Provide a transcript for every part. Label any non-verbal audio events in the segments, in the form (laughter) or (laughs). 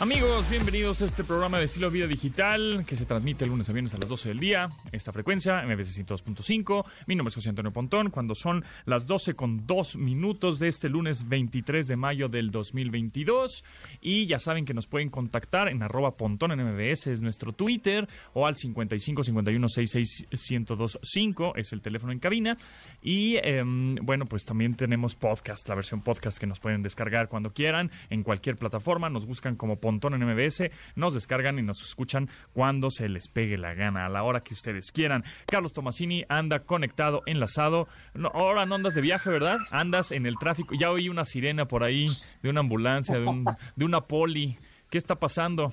Amigos, bienvenidos a este programa de estilo vida digital que se transmite lunes a viernes a las 12 del día. Esta frecuencia, MBC 102.5. Mi nombre es José Antonio Pontón. Cuando son las 12 con 2 minutos de este lunes 23 de mayo del 2022. Y ya saben que nos pueden contactar en arroba pontón en MBS, es nuestro Twitter, o al 55 51 66 1025, es el teléfono en cabina. Y em, bueno, pues también tenemos podcast, la versión podcast que nos pueden descargar cuando quieran, en cualquier plataforma. Nos buscan como Pontón en MBS, nos descargan y nos escuchan cuando se les pegue la gana, a la hora que ustedes quieran. Carlos Tomasini anda conectado, enlazado. No, ahora no andas de viaje, ¿verdad? Andas en el tráfico. Ya oí una sirena por ahí de una ambulancia, de, un, de una poli. ¿Qué está pasando?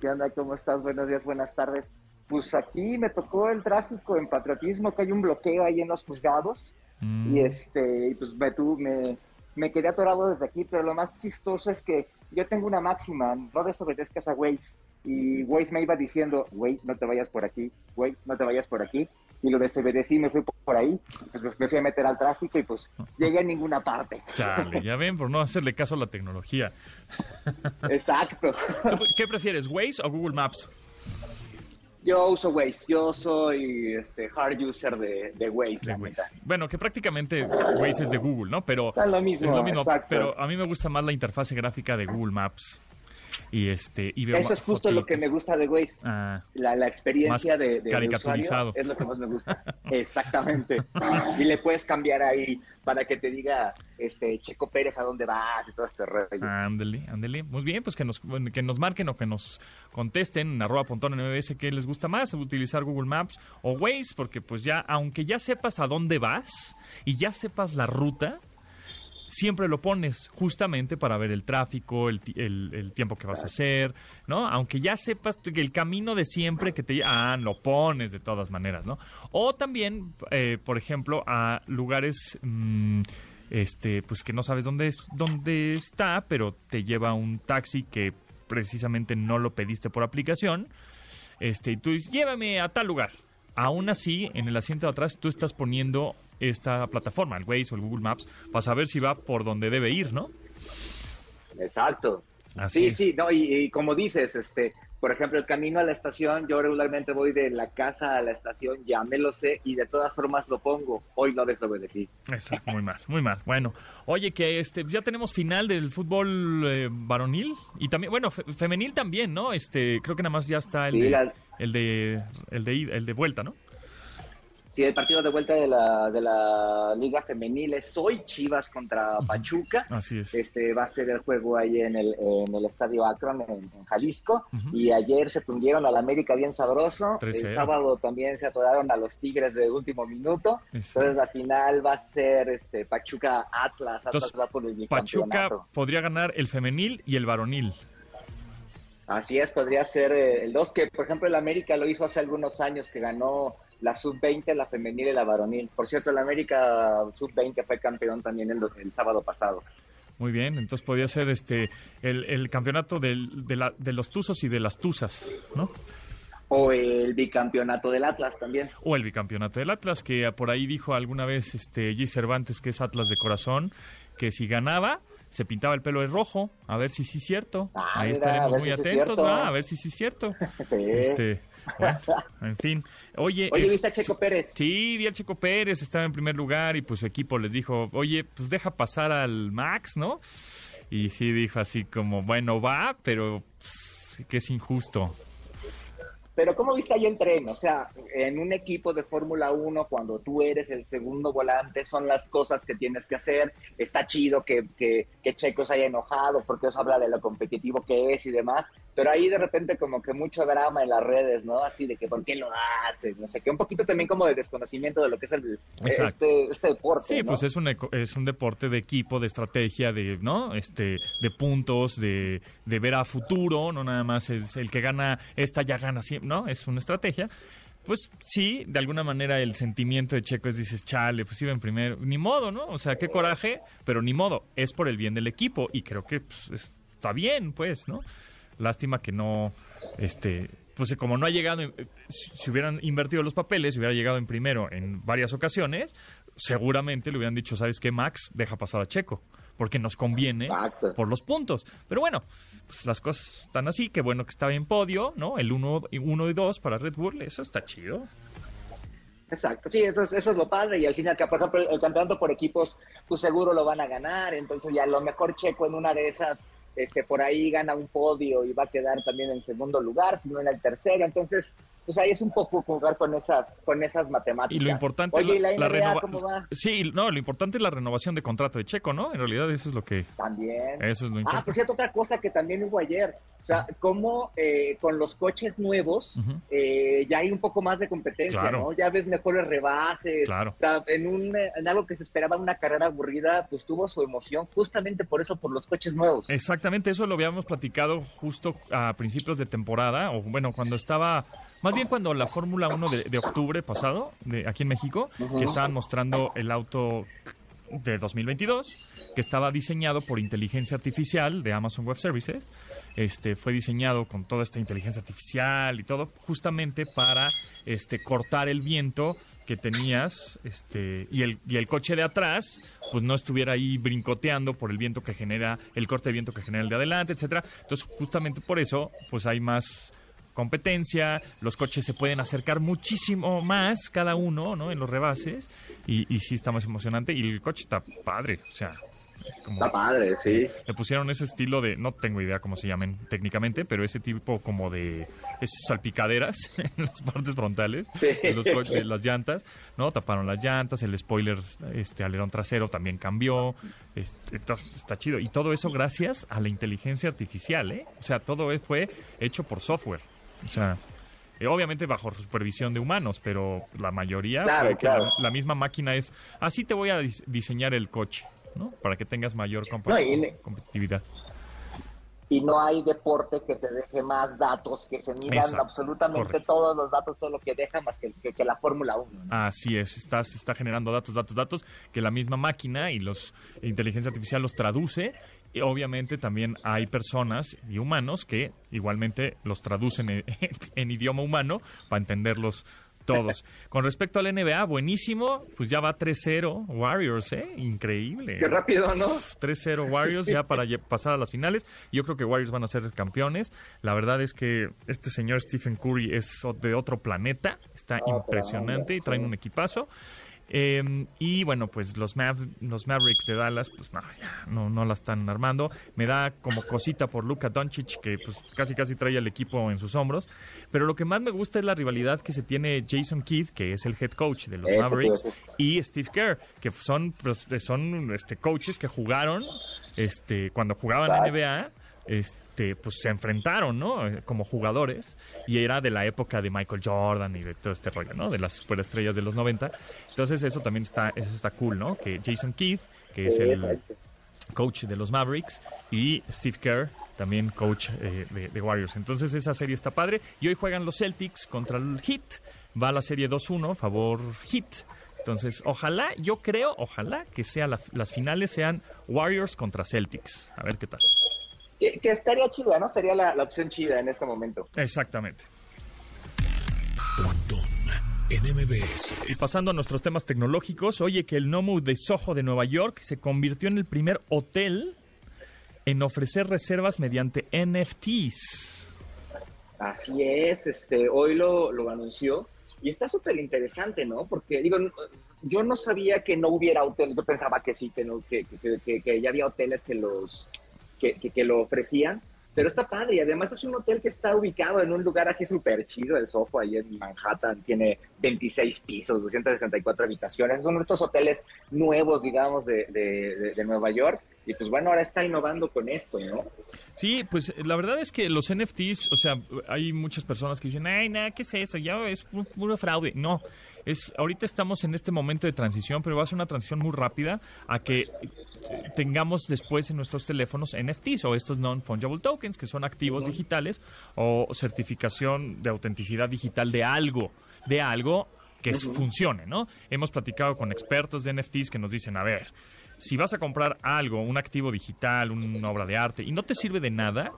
¿Qué onda? ¿Cómo estás? Buenos días, buenas tardes. Pues aquí me tocó el tráfico en patriotismo, que hay un bloqueo ahí en los juzgados. Mm. Y este, pues me, tu, me, me quedé atorado desde aquí, pero lo más chistoso es que yo tengo una máxima, no desobedezcas a Waze. Y Waze me iba diciendo, güey, no te vayas por aquí, güey, no te vayas por aquí. Y lo desobedecí, me fui por ahí, pues me fui a meter al tráfico y pues llegué a ninguna parte. Chale, ya ven, por no hacerle caso a la tecnología. Exacto. ¿Tú ¿Qué prefieres, Waze o Google Maps? Yo uso Waze, yo soy este hard user de, de Waze, De la Waze. Bueno, que prácticamente Waze es de Google, ¿no? Pero Es lo mismo, es lo mismo, exacto. pero a mí me gusta más la interfase gráfica de Google Maps. Y este y veo Eso es justo lo que me gusta de Waze. Ah, La, la experiencia de, de- caricaturizado. es lo que más me gusta. (laughs) Exactamente. y le puedes cambiar ahí para que te diga este Checo Pérez a dónde vas y todo este rollo. ándele, ándele. Muy bien, pues que nos, que nos marquen o que nos contesten en arroba pontón en MBS qué les gusta más, utilizar Google Maps o Waze, porque pues ya, aunque ya sepas a dónde vas y ya sepas la ruta, siempre lo pones justamente para ver el tráfico, el, el- el tiempo que vas a hacer, ¿no? Aunque ya sepas que el camino de siempre que te... Ah, lo pones de todas maneras, ¿no? O también, eh, por ejemplo, a lugares... mm, este, pues que no sabes dónde, es, dónde está, pero te lleva un taxi que precisamente no lo pediste por aplicación. Este, y tú dices, llévame a tal lugar. Aún así, en el asiento de atrás tú estás poniendo esta plataforma, el Waze o el Google Maps, para saber si va por donde debe ir, ¿no? Exacto. Así sí, es. sí, no, y, y como dices, este, por ejemplo, el camino a la estación, yo regularmente voy de la casa a la estación, ya me lo sé y de todas formas lo pongo. Hoy lo desobedecí. Exacto, muy mal, muy mal. Bueno, oye, que este ya tenemos final del fútbol eh, varonil y también, bueno, fe- femenil también, ¿no? Este, creo que nada más ya está el, Sí, de, la- el de el de el de vuelta, ¿no? Sí, el partido de vuelta de la, de la Liga Femenil es hoy Chivas contra Pachuca. Así es. Este va a ser el juego ahí en el, en el Estadio Akron en, en Jalisco. Y ayer se tundieron al América bien sabroso. 3-0. El sábado también se atoraron a los Tigres de último minuto. Entonces la final va a ser este Pachuca Atlas. Atlas va por el Pachuca podría ganar el femenil y el varonil. Así es, podría ser eh, el 2, que por ejemplo el América lo hizo hace algunos años, que ganó la sub-20, la femenil y la varonil. Por cierto, el América sub-20 fue campeón también el, el sábado pasado. Muy bien, entonces podría ser este el, el campeonato del- de, la- de los Tuzos y de las Tuzas, ¿no? O el bicampeonato del Atlas también. O el bicampeonato del Atlas, que por ahí dijo alguna vez este G. Cervantes, que es Atlas de corazón, que si ganaba, se pintaba el pelo de rojo. A ver si sí es cierto. Ah, ahí mira, estaremos a muy si atentos. ¿va? A ver si sí es cierto. (laughs) Sí. Este, bueno, en fin. Oye, Oye, es- ¿viste a Checo Pérez? Sí, vi al Checo Pérez, estaba en primer lugar y pues su equipo les dijo, oye, pues deja pasar al Max, ¿no? Y sí dijo así como, bueno, va, pero pues, que es injusto. Pero ¿cómo viste ahí el tren? O sea, en un equipo de Fórmula 1, cuando tú eres el segundo volante, son las cosas que tienes que hacer. Está chido que, que, que Checo se haya enojado porque eso habla de lo competitivo que es y demás. Pero ahí de repente como que mucho drama en las redes, ¿no? Así de que ¿por qué lo haces? No sé qué. Un poquito también como de desconocimiento de lo que es el, este, este deporte, Sí, ¿no? pues es un, es un deporte de equipo, de estrategia, de, ¿no? Este, de puntos, de, de ver a futuro, no nada más es el que gana esta ya gana siempre, ¿no? Es una estrategia. Pues sí, de alguna manera el sentimiento de Checo es, dices, chale, pues iba en primero, ni modo, ¿no? O sea, qué coraje, pero ni modo, es por el bien del equipo y creo que pues, está bien, pues, ¿no? Lástima que no, este, pues como no ha llegado, si hubieran invertido los papeles, hubiera llegado en primero en varias ocasiones, seguramente le hubieran dicho, ¿sabes qué, Max? Deja pasar a Checo, porque nos conviene Exacto. por los puntos. Pero bueno, pues las cosas están así, que bueno que estaba en podio, ¿no? El 1 uno y 2 para Red Bull, eso está chido. Exacto, sí, eso es, eso es lo padre. Y al final, por ejemplo, el campeonato por equipos, pues seguro lo van a ganar. Entonces, ya a lo mejor Checo en una de esas, este, por ahí gana un podio y va a quedar también en segundo lugar, si no en el tercero. Entonces, pues ahí es un poco jugar con esas, con esas matemáticas. Y lo importante Oye, ¿y es la, NBA cómo va? Sí, no, lo importante es la renovación de contrato de Checo, ¿no? En realidad eso es lo que También. eso es lo Ah, importante. por cierto, otra cosa que también hubo ayer, o sea, cómo eh, con los coches nuevos Ujú. eh, ya hay un poco más de competencia, Claro. ¿no? Ya ves mejores rebases, Claro. o sea, en, un, en algo que se esperaba una carrera aburrida, pues tuvo su emoción justamente por eso, por los coches nuevos. Exactamente, eso lo habíamos platicado justo a principios de temporada, o bueno, cuando estaba, más bien cuando la Fórmula 1 de, de octubre pasado, de aquí en México, que estaban mostrando el auto de 2022, que estaba diseñado por inteligencia artificial de Amazon Web Services. Este fue diseñado con toda esta inteligencia artificial y todo, justamente para este cortar el viento que tenías, este, y el, y el coche de atrás, pues no estuviera ahí brincoteando por el viento que genera, el corte de viento que genera el de adelante, etcétera. Entonces, justamente por eso, pues hay más competencia, los coches se pueden acercar muchísimo más cada uno, ¿no? En los rebases y, y sí está más emocionante y el coche está padre, o sea, como Está padre, sí. le pusieron ese estilo de, no tengo idea cómo se llamen técnicamente, pero ese tipo como de esas salpicaderas (laughs) en las partes frontales Sí. de, los co- de las llantas, ¿no? Taparon las llantas, el spoiler, este alerón trasero también cambió, este, está chido. Y todo eso gracias a la inteligencia artificial, ¿eh? O sea, todo e- fue hecho por software. O sea, eh, obviamente bajo supervisión de humanos, pero la mayoría Claro, claro. la, la misma máquina es, así te voy a dis- diseñar el coche, ¿no? Para que tengas mayor No, y competitividad. Y no hay deporte que te deje más datos, que se midan Exacto, absolutamente correcto. todos los datos, todo lo que deja más que, que- que la Fórmula 1. ¿no? Así es, está, está generando datos, datos, datos, que la misma máquina y los inteligencia artificial los traduce. Y obviamente también hay personas y humanos que igualmente los traducen en, (laughs) en idioma humano para entenderlos todos. (laughs) Con respecto al NBA, buenísimo, pues ya va 3-0 Warriors, ¿eh? Increíble. Qué rápido, ¿no? 3-0 Warriors ya para pasar a las finales. Yo creo que Warriors van a ser campeones. La verdad es que este señor Stephen Curry es de otro planeta. Está impresionante y traen sí. un equipazo. Eh, y bueno, pues los, Mav- los Mavericks de Dallas, pues no, ya no, no la están armando. Me da como cosita por Luka Doncic, que pues casi casi trae al equipo en sus hombros. Pero lo que más me gusta es la rivalidad que se tiene Jason Kidd, que es el head coach de los Eso Mavericks, y Steve Kerr, que son, pues, son este, coaches que jugaron este, cuando jugaban Exacto. NBA, este, pues se enfrentaron, ¿no? Como jugadores, y era de la época de Michael Jordan y de todo este rollo, ¿no? De las superestrellas de los 90. Entonces eso también está, eso está cool, ¿no? Que Jason Keith, que es Sí, el exacto. coach de los Mavericks, y Steve Kerr, también coach eh, de, de Warriors. Entonces esa serie está padre. Y hoy juegan los Celtics contra el Heat. Va la serie 2-1, favor Heat. Entonces, ojalá, yo creo, ojalá que sea la- las finales sean Warriors contra Celtics. A ver qué tal. Que, que estaría chida, ¿no? Sería la, la opción chida en este momento. Exactamente. Pontón en MBS. Y pasando a nuestros temas tecnológicos, oye que el Nomu de Soho de Nueva York se convirtió en el primer hotel en ofrecer reservas mediante NFTs. Así es, este, hoy lo, lo anunció y está súper interesante, ¿no? Porque digo, yo no sabía que no hubiera hoteles, yo pensaba que sí, que, no, que, que, que- que ya había hoteles que los que, que- que lo ofrecían, pero está padre y además es un hotel que está ubicado en un lugar así súper chido, el Soho, ahí en Manhattan, tiene 26 pisos, 264 habitaciones, son estos hoteles nuevos, digamos, de, de- de- Nueva York y pues bueno, ahora está innovando con esto, ¿no? Sí, pues la verdad es que los NFTs, o sea, hay muchas personas que dicen, ay, nada, ¿qué es eso? Ya es pu- puro fraude. No, es ahorita estamos en este momento de transición, pero va a ser una transición muy rápida a que eh, tengamos después en nuestros teléfonos NFTs o estos non-fungible tokens, que son activos digitales o certificación de autenticidad digital de algo, de algo que es- funcione, ¿no? Hemos platicado con expertos de NFTs que nos dicen, a ver, si vas a comprar algo, un activo digital, una obra de arte, y no te sirve de nada,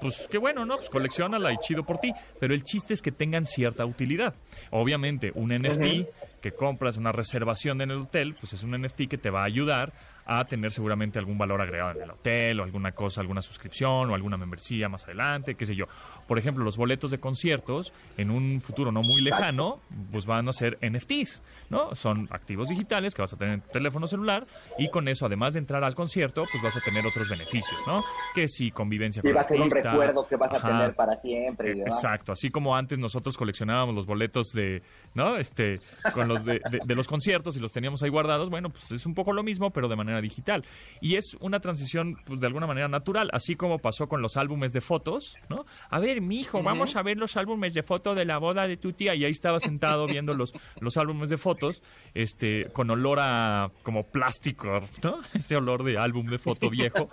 pues qué bueno, ¿no? Pues coleccionala y chido por ti. Pero el chiste es que tengan cierta utilidad. Obviamente, un NFT que compras una reservación en el hotel, pues es un NFT que te va a ayudar a tener seguramente algún valor agregado en el hotel o alguna cosa, alguna suscripción o alguna membresía más adelante, qué sé yo. Por ejemplo, los boletos de conciertos en un futuro no muy lejano, pues van a ser NFTs, ¿no? Son activos digitales que vas a tener en tu teléfono celular y con eso, además de entrar al concierto, pues vas a tener otros beneficios, ¿no? Que si convivencia y con va a ser un recuerdo que vas a ajá. tener para siempre. y demás. Exacto, así como antes nosotros coleccionábamos los boletos de, ¿no? Este, con los de, de- de los conciertos y los teníamos ahí guardados, bueno, pues es un poco lo mismo, pero de manera digital. Y es una transición, pues de alguna manera natural, así como pasó con los álbumes de fotos, ¿no? A ver, mi hijo, vamos a ver los álbumes de foto de la boda de tu tía. Y ahí estaba sentado viendo los, los álbumes de fotos, este, con olor a como plástico, ¿no? (laughs) Ese olor de álbum de foto viejo.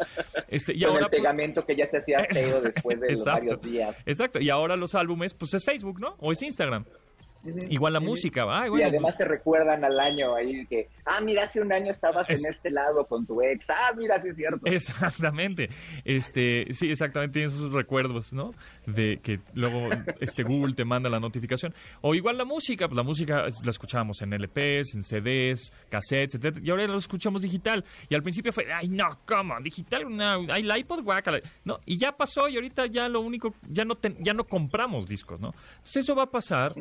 Este, y Con ahora, el pues, pegamento que ya se hacía feo después de los varios días. Exacto, y ahora los álbumes, pues es Facebook, ¿no? O es Instagram. Igual la música, ay, y además te recuerdan al año ahí que, ah, mira, hace un año estabas Es- en este lado con tu ex. Ah, mira, sí es cierto. Exactamente. Este, sí, exactamente tienes esos recuerdos, ¿no? De que luego este Google te manda la notificación. O igual la música, pues la música la escuchábamos en LPs, en CDs, cassettes, etcétera, y ahora lo escuchamos digital. Y al principio fue, ay, no, ¿cómo? Digital, no, hay el iPod, guácala. No, y ya pasó y ahorita ya lo único, ya no ten- ya no compramos discos, ¿no? Entonces eso va a pasar.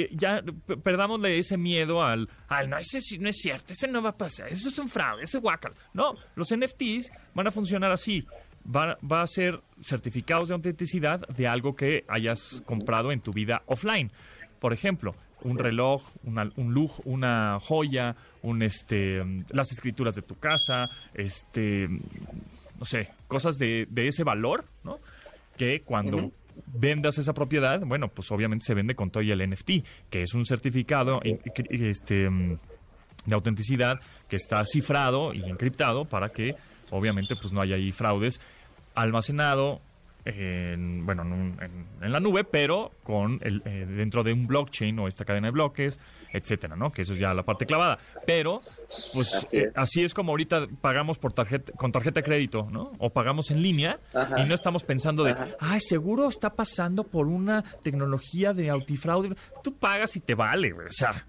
Eh, ya perdámosle ese miedo al, ay, no, ese sí no es cierto, ese no va a pasar, eso es un fraude, ese guacal. No, los NFTs van a funcionar así. Va, va a ser certificados de autenticidad de algo que hayas comprado en tu vida offline. Por ejemplo, un reloj, una- un lujo, una joya, un este, las escrituras de tu casa, este, no sé, cosas de, de ese valor, ¿no? Que cuando vendas esa propiedad, bueno, pues obviamente se vende con todo y el NFT, que es un certificado y- este, mm, de autenticidad que está cifrado y encriptado para que obviamente pues no haya ahí fraudes almacenado en, bueno, en- en la nube, pero con el, eh, dentro de un blockchain o esta cadena de bloques, etcétera, ¿no? Que eso es ya la parte clavada. Pero, pues Así eh, es. así es como ahorita pagamos por tarjeta, con tarjeta de crédito, ¿no? O pagamos en línea Ajá. y no estamos pensando de, Ajá. ay, seguro está pasando por una tecnología de antifraude. Tú pagas y te vale, güey. O sea,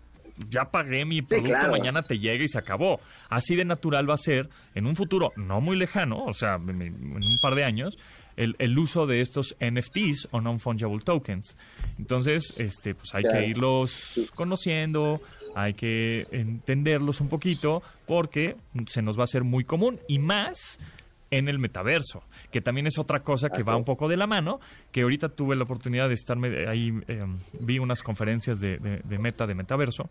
ya pagué mi producto, claro. mañana te llega y se acabó. Así de natural va a ser en un futuro no muy lejano, o sea, en un par de años, el, el uso de estos NFTs o non-fungible tokens. Entonces, este, pues hay Claro. que irlos conociendo, hay que entenderlos un poquito, porque se nos va a hacer muy común y más en el metaverso, que también es otra cosa que Así va un poco de la mano, que ahorita tuve la oportunidad de estarme ahí, eh, vi unas conferencias de, de- de meta, de metaverso,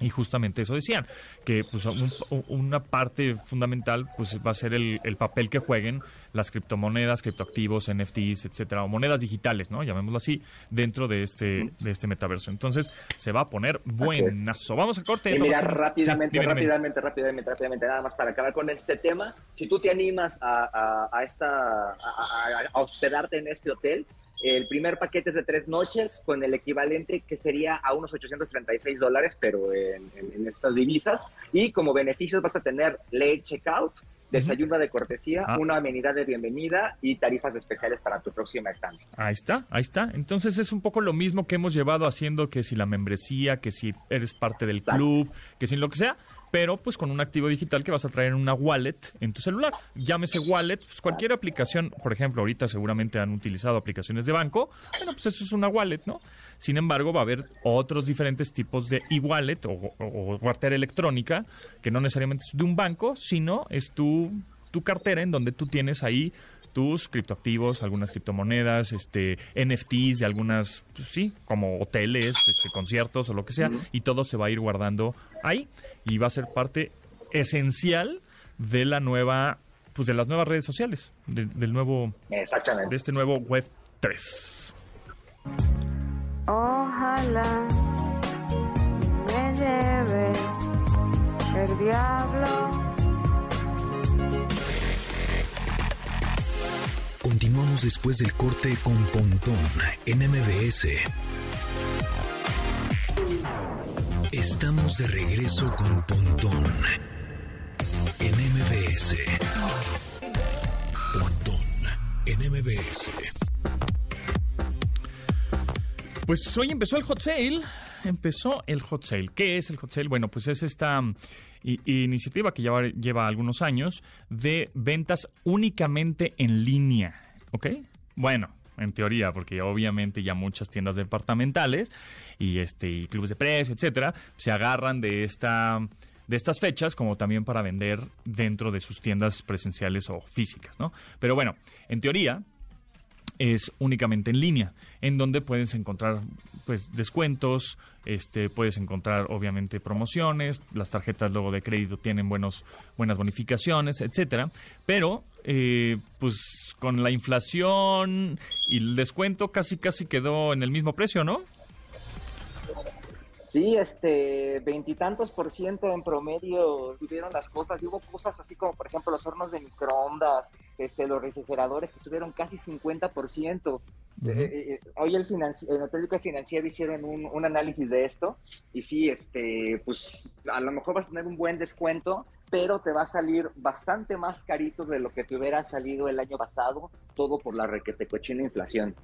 y justamente eso decían, que pues un- una parte fundamental pues va a ser el, el papel que jueguen las criptomonedas, criptoactivos, NFTs, etcétera, o monedas digitales, ¿no? Llamémoslo así, dentro de este, de este metaverso. Entonces, se va a poner buenazo. Vamos a corte. Y mira, rápidamente, dime. rápidamente, rápidamente, rápidamente, nada más para acabar con este tema. Si tú te animas a, a- a esta, a, a- a hospedarte en este hotel, el primer paquete es de tres noches con el equivalente que sería a unos 836 dólares, pero en, en- en estas divisas. Y como beneficios vas a tener late checkout, desayuno de cortesía, Ah. una amenidad de bienvenida y tarifas especiales para tu próxima estancia. Ahí está, ahí está. Entonces es un poco lo mismo que hemos llevado haciendo que si la membresía, que si eres parte del Exacto. club, que si lo que sea, pero pues con un activo digital que vas a traer en una wallet en tu celular. Llámese wallet, pues cualquier aplicación, por ejemplo, ahorita seguramente han utilizado aplicaciones de banco, bueno, pues eso es una wallet, ¿no? Sin embargo, va a haber otros diferentes tipos de e-wallet o, o, o cartera electrónica, que no necesariamente es de un banco, sino es tu, tu cartera en donde tú tienes ahí tus criptoactivos, algunas criptomonedas, este, NFTs de algunas, pues, sí, como hoteles, este, conciertos o lo que sea, y todo se va a ir guardando ahí y va a ser parte esencial de la nueva, pues de las nuevas redes sociales, de- del nuevo, de Exactamente. este nuevo Web 3. Ojalá me lleve el diablo. Continuamos después del corte con Pontón en MBS. Estamos de regreso con Pontón en MBS. Pontón en MBS. Pues hoy empezó el hot sale. Empezó el hot sale. ¿Qué es el hot sale? Bueno, pues es esta mm, iniciativa que lleva, lleva algunos años de ventas únicamente en línea. ¿Ok? Bueno, en teoría, porque obviamente ya muchas tiendas departamentales y este y clubes de precio, etcétera, se agarran de esta de estas fechas como también para vender dentro de sus tiendas presenciales o físicas, ¿no? Pero bueno, en teoría, es únicamente en línea, en donde puedes encontrar pues descuentos, este puedes encontrar obviamente promociones, las tarjetas luego de crédito tienen buenos buenas bonificaciones, etcétera, pero eh, pues con la inflación y el descuento casi casi quedó en el mismo precio, ¿no? Sí, este, veintitantos por ciento en promedio tuvieron las cosas. Y hubo cosas así como, por ejemplo, los hornos de microondas, este, los refrigeradores que tuvieron casi 50%. por ciento. Ujú. Eh, eh, hoy el financi- en el periódico financiero hicieron un, un análisis de esto y sí, este, pues a lo mejor vas a tener un buen descuento, pero te va a salir bastante más carito de lo que te hubiera salido el año pasado, todo por la requete cochina inflación.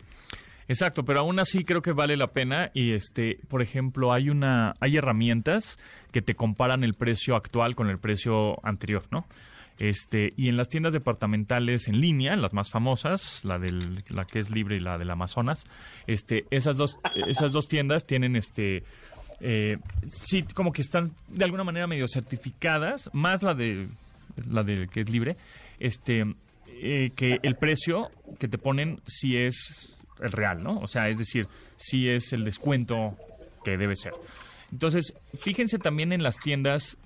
Exacto, pero aún así creo que vale la pena y este, por ejemplo, hay una hay herramientas que te comparan el precio actual con el precio anterior, ¿no? Este, y en las tiendas departamentales en línea, las más famosas, la del la que es libre y la del Amazonas, este, esas dos esas dos tiendas tienen este eh, sí como que están de alguna manera medio certificadas, más la de la de que es libre, este eh, que el precio que te ponen sí es el real, ¿no? O sea, es decir, sí es el descuento que debe ser. Entonces, fíjense también en las tiendas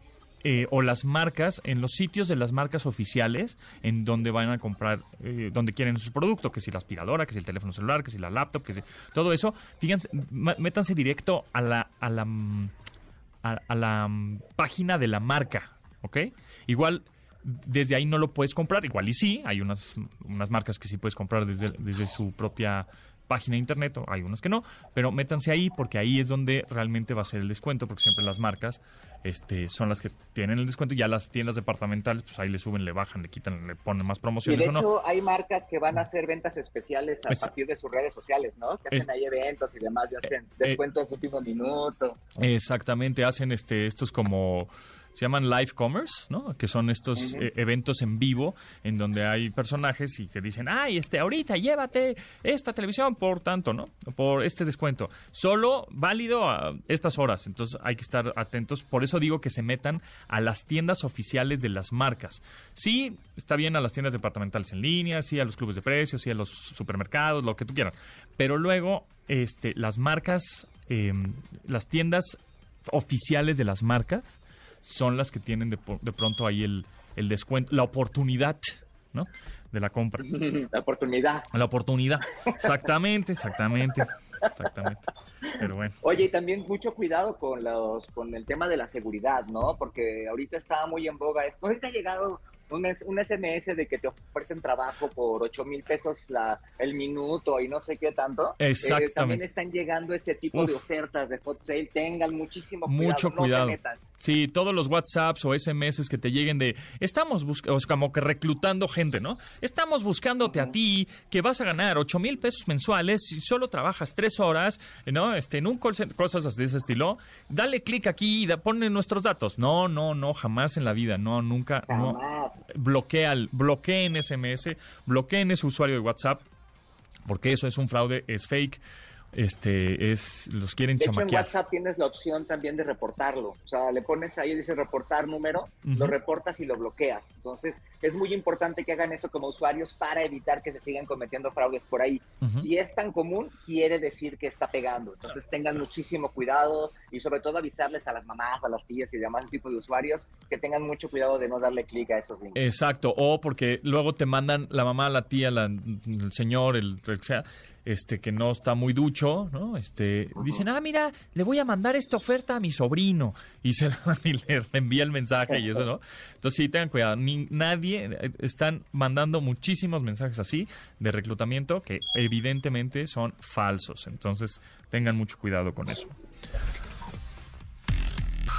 eh, o las marcas, en los sitios de las marcas oficiales, en donde van a comprar, eh, donde quieren sus productos, que si la aspiradora, que si el teléfono celular, que si la laptop, que si todo eso, fíjense, métanse directo a la, a la, mm, a, a la mm, página de la marca, ¿ok? Igual desde ahí no lo puedes comprar, igual y sí, hay unas, unas marcas que sí puedes comprar desde, desde su propia página de internet, o hay unas que no, pero métanse ahí porque ahí es donde realmente va a ser el descuento, porque siempre las marcas este, son las que tienen el descuento y ya las tiendas departamentales, pues ahí le suben, le bajan, le quitan, le ponen más Y promociones de o no. hecho hay marcas que van a hacer ventas especiales a Es- partir de sus redes sociales, ¿no? Que hacen Es- ahí eventos y demás, y hacen eh, descuentos de último minuto. Exactamente, hacen este estos como se llaman live commerce, ¿no? Que son estos eh, eventos en vivo en donde hay personajes y que dicen, ay, este, ahorita llévate esta televisión por tanto, ¿no? Por este descuento. Solo válido a estas horas. Entonces hay que estar atentos. Por eso digo que se metan a las tiendas oficiales de las marcas. Sí, está bien a las tiendas departamentales en línea, sí a los clubes de precios, sí a los supermercados, lo que tú quieras. Pero luego, este, las marcas, eh, las tiendas oficiales de las marcas son las que tienen de, de pronto ahí el, el descuento, la oportunidad, ¿no? De la compra. (laughs) La oportunidad. La oportunidad. Exactamente, exactamente. Exactamente. Pero bueno. Oye, y también mucho cuidado con los con el tema de la seguridad, ¿no? Porque ahorita está muy en boga. ¿No ha llegado un, un SMS de que te ofrecen trabajo por 8 mil pesos la, el minuto y no sé qué tanto? Eh, Exactamente. también están llegando ese tipo de ofertas de hot sale. Tengan muchísimo cuidado. Mucho no cuidado. se metan. Sí, todos los WhatsApps o SMS que te lleguen de estamos buscando, como que reclutando gente, ¿no? Estamos buscándote a ti, que vas a ganar 8 mil pesos mensuales si solo trabajas tres horas, ¿no? Este, en un call center, cosas de ese estilo. Dale clic aquí y da, ponle nuestros datos. No, no, no, jamás en la vida, no, nunca, no. Jamás. Bloquea, bloqueen SMS, bloqueen ese usuario de WhatsApp, porque eso es un fraude, es fake, este, es, los quieren De hecho, en. WhatsApp tienes la opción también de reportarlo. O sea, le pones ahí, dice reportar número, lo reportas y lo bloqueas. Entonces, es muy importante que hagan eso como usuarios para evitar que se sigan cometiendo fraudes por ahí. Si es tan común, quiere decir que está pegando. Entonces, tengan muchísimo cuidado y sobre todo avisarles a las mamás, a las tías y demás tipo de usuarios que tengan mucho cuidado de no darle clic a esos links. Exacto, o porque luego te mandan la mamá, la tía, la- el señor, el, el sea, este que no está muy ducho, ¿no? Este, dicen, ah, mira, le voy a mandar esta oferta a mi sobrino y se la, (laughs) y le envía el mensaje y eso, ¿no? Entonces sí, tengan cuidado. Ni, nadie, eh, están mandando muchísimos mensajes así de reclutamiento que evidentemente son falsos. Entonces tengan mucho cuidado con eso.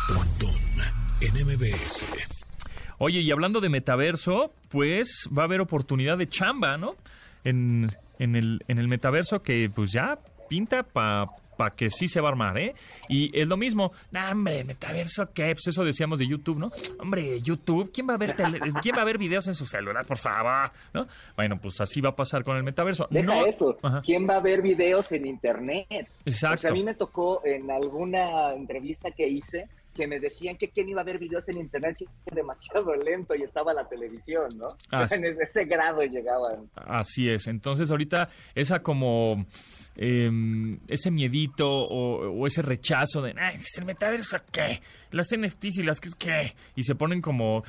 Pontón en MBS. Oye, y hablando de metaverso, pues va a haber oportunidad de chamba, ¿no? en, en, el, en el metaverso que pues ya pinta para pa que sí se va a armar, ¿eh? Y es lo mismo, nah, hombre, metaverso, ¿qué? Pues eso decíamos de YouTube, ¿no? Hombre, YouTube, ¿quién va a ver tele- (laughs) quién va a ver videos en su celular, por favor? ¿No? Bueno, pues así va a pasar con el metaverso. Deja No- eso. Ajá. ¿Quién va a ver videos en internet? Exacto. Sea, a mí me tocó en alguna entrevista que hice que me decían que quién iba a ver videos en internet si era demasiado lento y estaba la televisión, ¿no? O Ah, sea, (laughs) en ese grado llegaban. Así es. Entonces ahorita esa como em, ese miedito o, o ese rechazo de, ay, ¿es el metaverso qué? Las NFTs y las que- qué? Y se ponen como,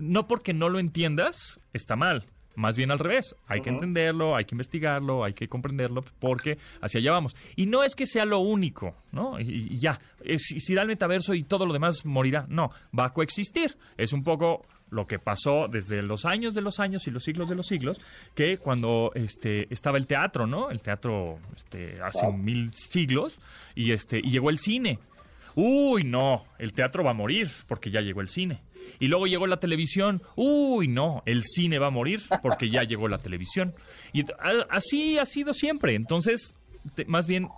no porque no lo entiendas, está mal. Más bien al revés, hay que entenderlo, hay que investigarlo, hay que comprenderlo, porque hacia allá vamos. Y no es que sea lo único, ¿no? Y, y ya, es, irá el metaverso y todo lo demás morirá. No, va a coexistir. Es un poco lo que pasó desde los años de los años y los siglos de los siglos, que cuando este, estaba el teatro, ¿no? El teatro este, hace mil siglos, y, este, y llegó el cine. Uy, no, el teatro va a morir porque ya llegó el cine. Y luego llegó la televisión. Uy, no, el cine va a morir porque ya llegó la televisión. Y así ha sido siempre. Entonces, te- más bien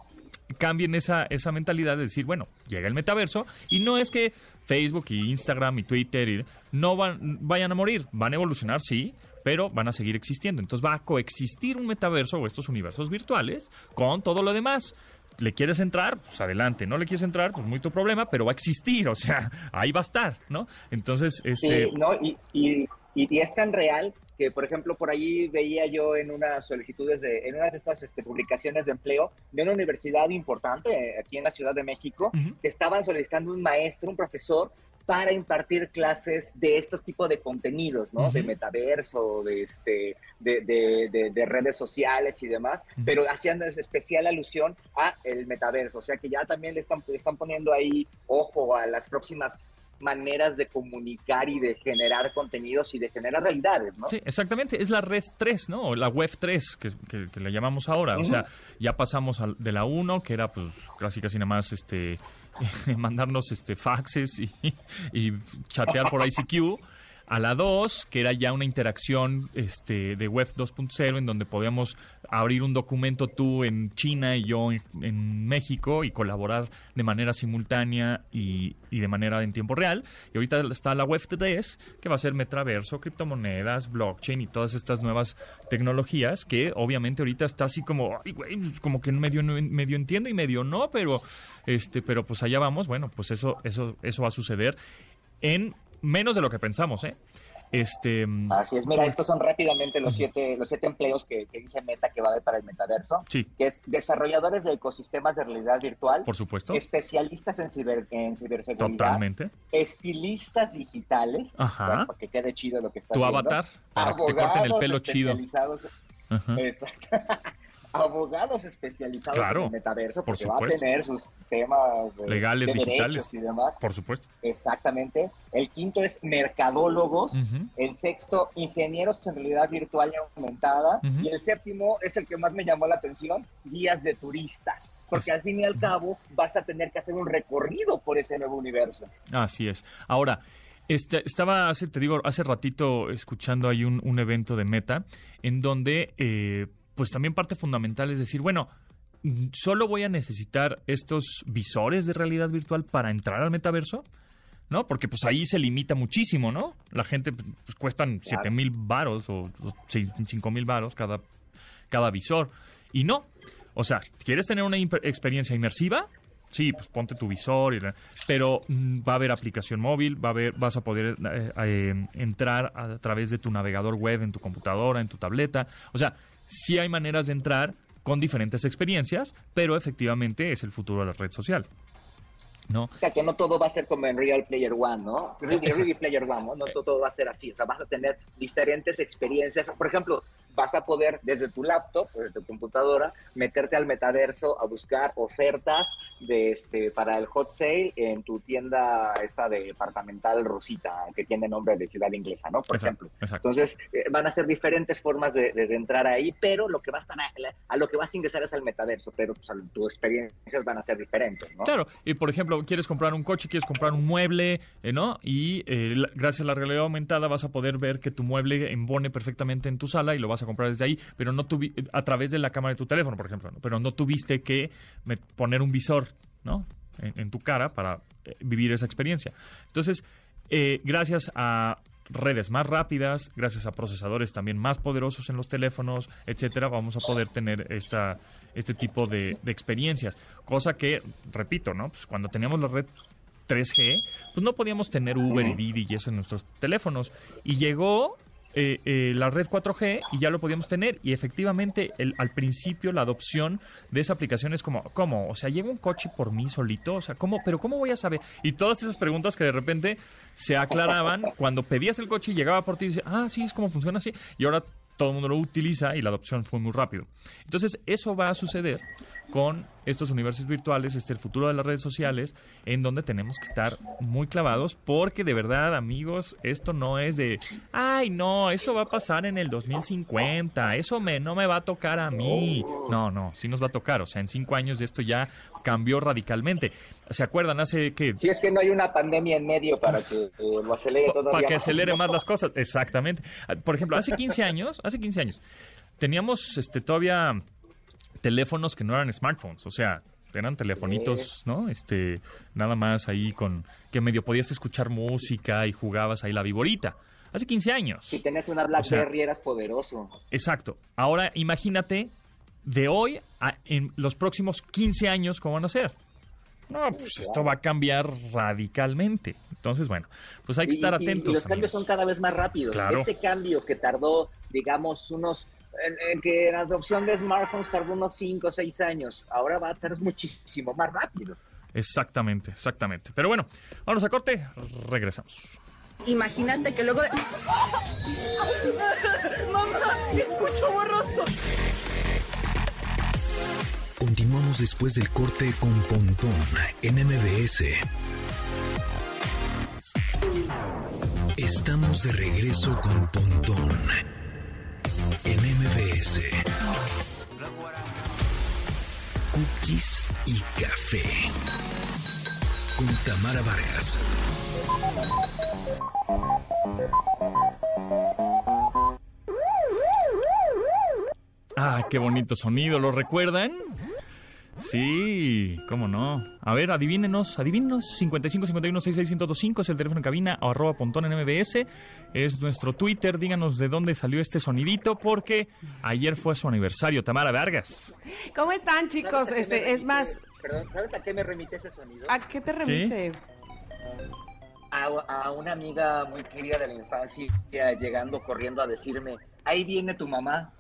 cambien esa, esa mentalidad de decir, bueno, llega el metaverso y no es que Facebook y Instagram y Twitter no van, vayan a morir, van a evolucionar, sí, pero van a seguir existiendo. Entonces va a coexistir un metaverso o estos universos virtuales con todo lo demás. ¿Le quieres entrar? Pues adelante. ¿No le quieres entrar? Pues muy tu problema, pero va a existir, o sea, (laughs) ahí va a estar, ¿no? Entonces, este... Sí, ¿no? Y, y, y, y es tan real que, por ejemplo, por ahí veía yo en unas solicitudes de, en unas de estas este, publicaciones de empleo de una universidad importante eh, aquí en la Ciudad de México, que estaban solicitando un maestro, un profesor, para impartir clases de estos tipos de contenidos, ¿no? De metaverso, de, este, de, de, de- de redes sociales y demás, pero hacían especial alusión a el metaverso, o sea que ya también le están, le están poniendo ahí ojo a las próximas maneras de comunicar y de generar contenidos y de generar realidades, ¿no? Sí, exactamente. Es la red 3, ¿no? La web 3, que, que, que le llamamos ahora. O sea, ya pasamos al- de la 1, que era, pues, casi casi nada más, este, (laughs) mandarnos este, faxes y, y chatear por (laughs) ICQ. A la 2, que era ya una interacción este, de web 2.0, en donde podíamos abrir un documento tú en China y yo en, México y colaborar de manera simultánea y, y de manera en tiempo real. Y ahorita está la web 3, que va a ser metaverso, criptomonedas, blockchain y todas estas nuevas tecnologías que obviamente ahorita está así como, ay, güey, pues, como que medio, medio entiendo y medio no, pero, este, pero pues allá vamos. Bueno, pues eso, eso, eso va a suceder en menos de lo que pensamos, ¿eh? Este, Así es, mira, estos son rápidamente los siete, los siete empleos que, que dice Meta que va a haber para el metaverso, sí, que es desarrolladores de ecosistemas de realidad virtual, por supuesto, especialistas en, ciber, en ciberseguridad, totalmente. estilistas digitales, Ajá. para que quede chido lo que está Tu haciendo, avatar, para que te corten el pelo chido. Exacto. (laughs) Abogados especializados Claro, en el metaverso, por porque va a tener sus temas de, Legales, de digitales. y demás. Por supuesto. Exactamente. El quinto es mercadólogos. El sexto, ingenieros en realidad virtual y aumentada. Y el séptimo es el que más me llamó la atención, guías de turistas. Porque al fin y al cabo vas a tener que hacer un recorrido por ese nuevo universo. Así es. Ahora, este, estaba hace, te digo, hace ratito escuchando ahí un, un evento de Meta en donde, eh, pues también parte fundamental es decir, bueno, solo voy a necesitar estos visores de realidad virtual para entrar al metaverso, ¿no? Porque pues ahí se limita muchísimo, ¿no? La gente pues, cuestan Claro. 7 mil varos o 5 mil varos cada, cada visor. Y no. O sea, ¿quieres tener una experiencia inmersiva? Sí, pues ponte tu visor, y la- pero mm, va a haber aplicación móvil, va a haber, vas a poder eh, eh, entrar a través de tu navegador web en tu computadora, en tu tableta. O sea, sí hay maneras de entrar con diferentes experiencias, pero efectivamente es el futuro de la red social. ¿No? O sea, que no todo va a ser como en Real Player One, ¿no? Ready Player One, ¿no? No todo, todo va a ser así. O sea, vas a tener diferentes experiencias. Por ejemplo, vas a poder desde tu laptop, desde tu computadora, meterte al metaverso a buscar ofertas de este para el hot sale en tu tienda esta de departamental Rosita, que tiene nombre de ciudad inglesa, ¿no? Por Exacto, ejemplo. exacto. Entonces, eh, van a ser diferentes formas de, de- de entrar ahí, pero lo que va a a, a lo que vas a ingresar es al metaverso, pero pues, tus experiencias van a ser diferentes, ¿no? Claro, y por ejemplo, quieres comprar un coche, quieres comprar un mueble, eh, ¿no? Y eh, la- gracias a la realidad aumentada vas a poder ver que tu mueble embone perfectamente en tu sala y lo vas a comprar desde ahí, pero no tuvi a través de la cámara de tu teléfono, por ejemplo, ¿no? pero no tuviste que poner un visor, ¿no? En, en tu cara para eh, vivir esa experiencia. Entonces, eh, gracias a redes más rápidas, gracias a procesadores también más poderosos en los teléfonos, etcétera, vamos a poder tener esta, este tipo de, de experiencias. Cosa que, repito, ¿no? Pues cuando teníamos la red 3G, pues no podíamos tener Uber y Didi y eso en nuestros teléfonos. Y llegó eh, eh, la red 4G y ya lo podíamos tener. Y efectivamente, al principio la adopción de esa aplicación es como, ¿cómo? O sea, llega un coche por mí solito, o sea, ¿cómo? Pero ¿cómo voy a saber? Y todas esas preguntas que de repente se aclaraban cuando pedías el coche y llegaba por ti y dices, ah, sí, es como funciona así. Y ahora todo el mundo lo utiliza y la adopción fue muy rápido. Entonces, eso va a suceder con estos universos virtuales, este el futuro de las redes sociales, en donde tenemos que estar muy clavados, porque de verdad, amigos, esto no es de, ay, no, eso va a pasar en el 2050, eso me, no me va a tocar a mí. No, no, sí nos va a tocar, o sea, en cinco años de esto ya cambió radicalmente. ¿Se acuerdan? Hace que Si es que no hay una pandemia en medio para que eh, lo acelere todavía para que más, acelere más las cosas, exactamente. Por ejemplo, hace 15 años, hace 15 años, teníamos este todavía teléfonos que no eran smartphones, o sea, eran telefonitos, ¿no? Este, nada más ahí con que medio podías escuchar música y jugabas ahí la viborita. Hace 15 años. Si tenés una BlackBerry eras poderoso. Exacto. Ahora imagínate de hoy a en los próximos 15 años cómo van a ser. No, pues esto va a cambiar radicalmente. Entonces, bueno, pues hay que Y- estar y- y atentos. los cambios son cada vez más rápidos. Claro. Ese cambio que tardó, digamos, unos en, en que la adopción de smartphones tardó unos 5 o 6 años, ahora va a estar muchísimo más rápido. Exactamente, exactamente. Pero bueno, vamos a corte, regresamos. Imagínate que luego de... (laughs) ¡Mamá! ¡Escucho borroso! Continuamos después del corte con Pontón en MBS. Estamos de regreso con Pontón en MBS. Cookies y café. Con Tamara Vargas. Ah, qué bonito sonido, ¿lo recuerdan? Sí, cómo no. A ver, adivínenos, adivínenos. 55 51 66 1025 es el teléfono en cabina o arroba pontón en MBS. Es nuestro Twitter. Díganos de dónde salió este sonidito porque ayer fue su aniversario. Tamara Vargas. ¿Cómo están, chicos? ¿Sabes a qué me Este, es más, Perdón, ¿sabes a qué me remite ese sonido? ¿a qué te remite? A, a una amiga muy querida de la infancia llegando corriendo a decirme, ahí viene tu mamá.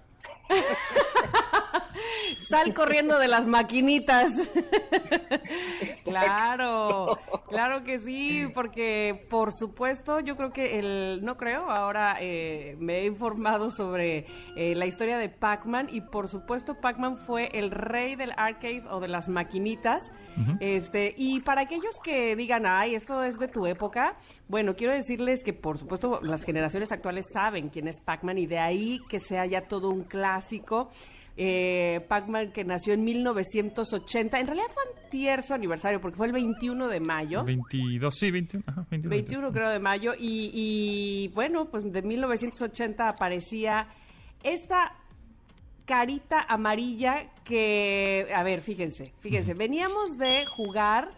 (laughs) Sal corriendo de las maquinitas. (laughs) claro, claro que sí, porque por supuesto yo creo que el, no creo, ahora eh, me he informado sobre eh, la historia de Pac-Man y por supuesto Pac-Man fue el rey del arcade o de las maquinitas. Este, y para aquellos que digan, ay, esto es de tu época, bueno, quiero decirles que por supuesto las generaciones actuales saben quién es Pac-Man y de ahí que sea ya todo un clásico. Eh, Pac-Man que nació en 1980, en realidad fue antier su aniversario porque fue el 21 de mayo. 22, sí, 21. Ajá, 21. 21 creo de mayo y, y, bueno, pues de 1980 aparecía esta carita amarilla que, a ver, fíjense, fíjense, veníamos de jugar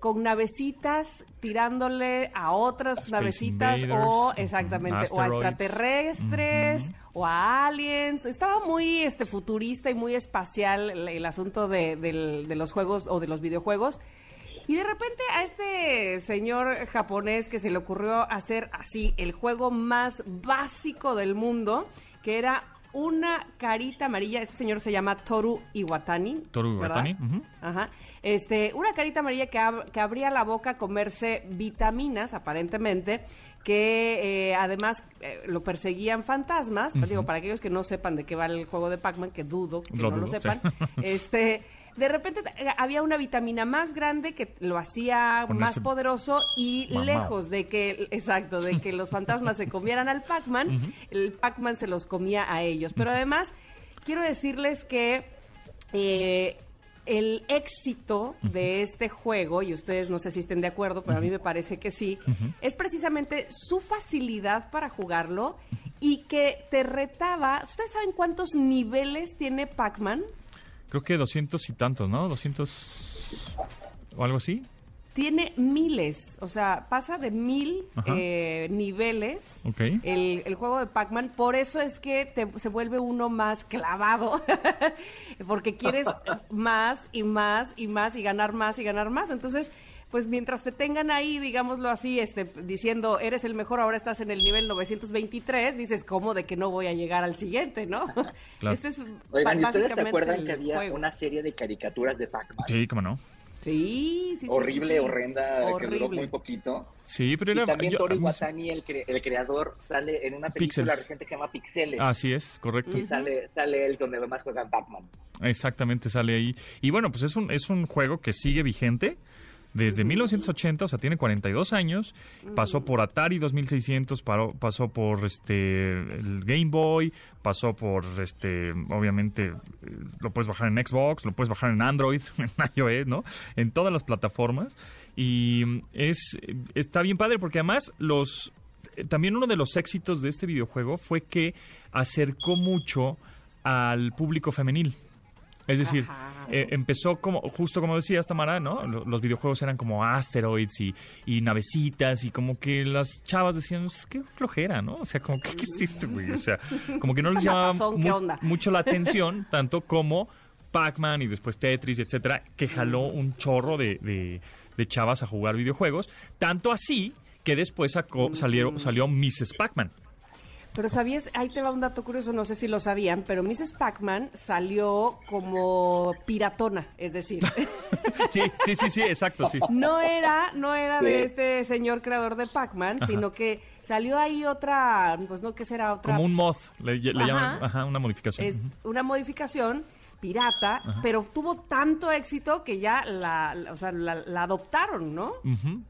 con navecitas tirándole a otras Space navecitas Invaders, o exactamente o a extraterrestres o a aliens. Estaba muy este futurista y muy espacial el, el asunto de, del- de los juegos o de los videojuegos. Y de repente a este señor japonés que se le ocurrió hacer así el juego más básico del mundo, que era una carita amarilla. Este señor se llama Toru Iwatani. Toru. Iwatani, ujú. Ajá. Este, una carita amarilla que, ab- que abría la boca a comerse vitaminas, aparentemente, que eh, además eh, lo perseguían fantasmas. Pues digo, para aquellos que no sepan de qué va el juego de Pac-Man, que dudo que Lo no lo sepan, sí. (laughs) este, de repente eh, había una vitamina más grande que lo hacía Ponerse más poderoso y mamado. lejos de que, exacto, de que los fantasmas se comieran al Pac-Man, el Pac-Man se los comía a ellos. Pero además, quiero decirles que eh, el éxito de este juego, y ustedes no sé si estén de acuerdo, pero a mí me parece que sí, es precisamente su facilidad para jugarlo y que te retaba. ¿Ustedes saben cuántos niveles tiene Pac-Man? Creo que 200 y tantos, ¿no? 200 o algo así. Tiene miles, o sea, pasa de mil eh, niveles el, el juego de Pac-Man. Por eso es que te- se vuelve uno más clavado, (laughs) porque quieres (laughs) más y más y más y ganar más y ganar más. Entonces, pues mientras te tengan ahí, digámoslo así, este, diciendo, eres el mejor, ahora estás en el nivel 923, dices, ¿cómo de que no voy a llegar al siguiente, no? (laughs) Claro. (laughs) Este es Oigan, ¿y ustedes se acuerdan que había juego. una serie de caricaturas de Pac-Man? Sí, cómo no. Sí, sí, sí, Horrible, sí, sí. horrenda, que duró Horrible. muy poquito. Sí, pero Y era... también yo- Toru a mí- Iwatani, el, cre- el creador, sale en una película Pixels. reciente que se llama Pixeles. Así es, correcto. Y sale, sale él donde además juegan Pac-Man. Exactamente, sale ahí. Y bueno, pues es un, es un juego que sigue vigente desde 1980, o sea, tiene 42 años. Pasó por Atari 2600, paró- pasó por este el Game Boy, pasó por este, obviamente, eh, lo puedes bajar en Xbox, lo puedes bajar en Android, (laughs) en iOS, ¿no? En todas las plataformas. Y es está bien padre porque además los eh, también uno de los éxitos de este videojuego fue que acercó mucho al público femenil. Es decir, eh, empezó como, justo como decía Tamara, ¿no? Lo- Los videojuegos eran como asteroids y, y navecitas y como que las chavas decían, "Es qué flojera, ¿no? O sea, como que, ¿qué es esto, güey? O sea, como que no les (laughs) llamaba ¿qué mu- mucho la (laughs) atención, tanto como Pac-Man y después Tetris, etcétera, que jaló un chorro de, de- de chavas a jugar videojuegos. Tanto así que después sacó, salieron, salió Mrs. Pac-Man. Pero sabías, ahí te va un dato curioso, no sé si lo sabían, pero Mrs. Pac-Man salió como piratona, es decir, (laughs) Sí, sí, sí, sí, exacto, sí. no era, no era de este señor creador de Pac-Man, sino que salió ahí otra, pues no, ¿qué será otra? Como un mod, le, le Ajá. llaman, ajá, una modificación. es una modificación pirata, pero tuvo tanto éxito que ya la, la- o sea, la, la adoptaron, ¿no?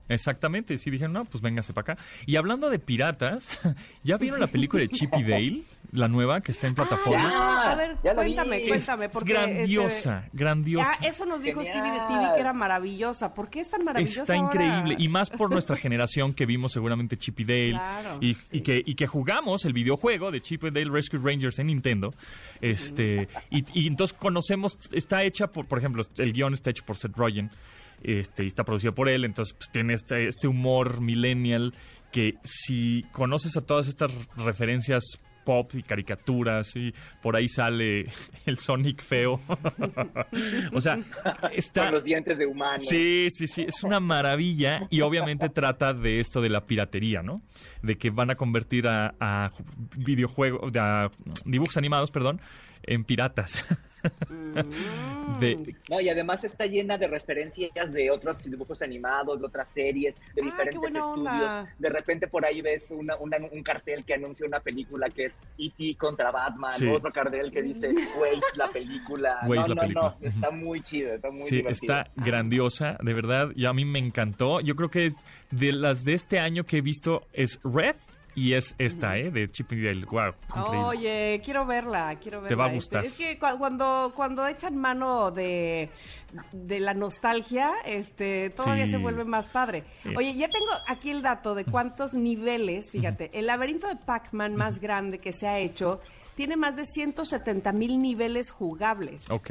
Exactamente, sí dijeron, no, pues véngase para acá. Y hablando de piratas, (laughs) ¿ya vieron la película de Chip y (laughs) Dale? La nueva que está en plataforma. Ya, a ver, ya la vi. cuéntame, Es- cuéntame, es porque grandiosa, este, grandiosa. Ah, eso nos dijo Genial. Stevie de TV que era maravillosa. ¿Por qué es tan maravillosa Está ahora? increíble y más por nuestra (laughs) generación que vimos seguramente Chip y Dale Claro, y, sí. y que, y que jugamos el videojuego de Chip y Dale Rescue Rangers en Nintendo. Este, y, y entonces conocemos, está hecha por, por ejemplo, el guion está hecho por Seth Rogen este, y está producido por él, entonces pues, tiene este, este humor millennial que si conoces a todas estas referencias pop y caricaturas y por ahí sale el Sonic feo. (laughs) o sea, está Con los dientes de humano. Sí, sí, sí, es una maravilla y obviamente trata de esto de la piratería, ¿no? De que van a convertir a, a videojuegos, a dibujos animados, perdón, en piratas. Mm. de, No, y además está llena de referencias de otros dibujos animados, de otras series, de Ah, qué diferentes buena estudios. onda. De repente por ahí ves una- una- un cartel que anuncia una película que es E.T. contra Batman, Sí. otro cartel que dice Waze la película. Waze, no, la no, película. no, está muy chido, está muy sí, divertido. está grandiosa, de verdad, y a mí me encantó. Yo creo que es de las de este año que he visto es Red y es esta, ¿eh? De Chip y Dale. Wow, increíble. Oye, quiero verla, quiero verla. Te va a Este, gustar. es que cu- cuando, cuando echan mano de, de la nostalgia, este, todavía Sí. se vuelve más padre. Sí. Oye, ya tengo aquí el dato de cuántos niveles, fíjate, el laberinto de Pac-Man más grande que se ha hecho tiene más de 170 mil niveles jugables. Ok.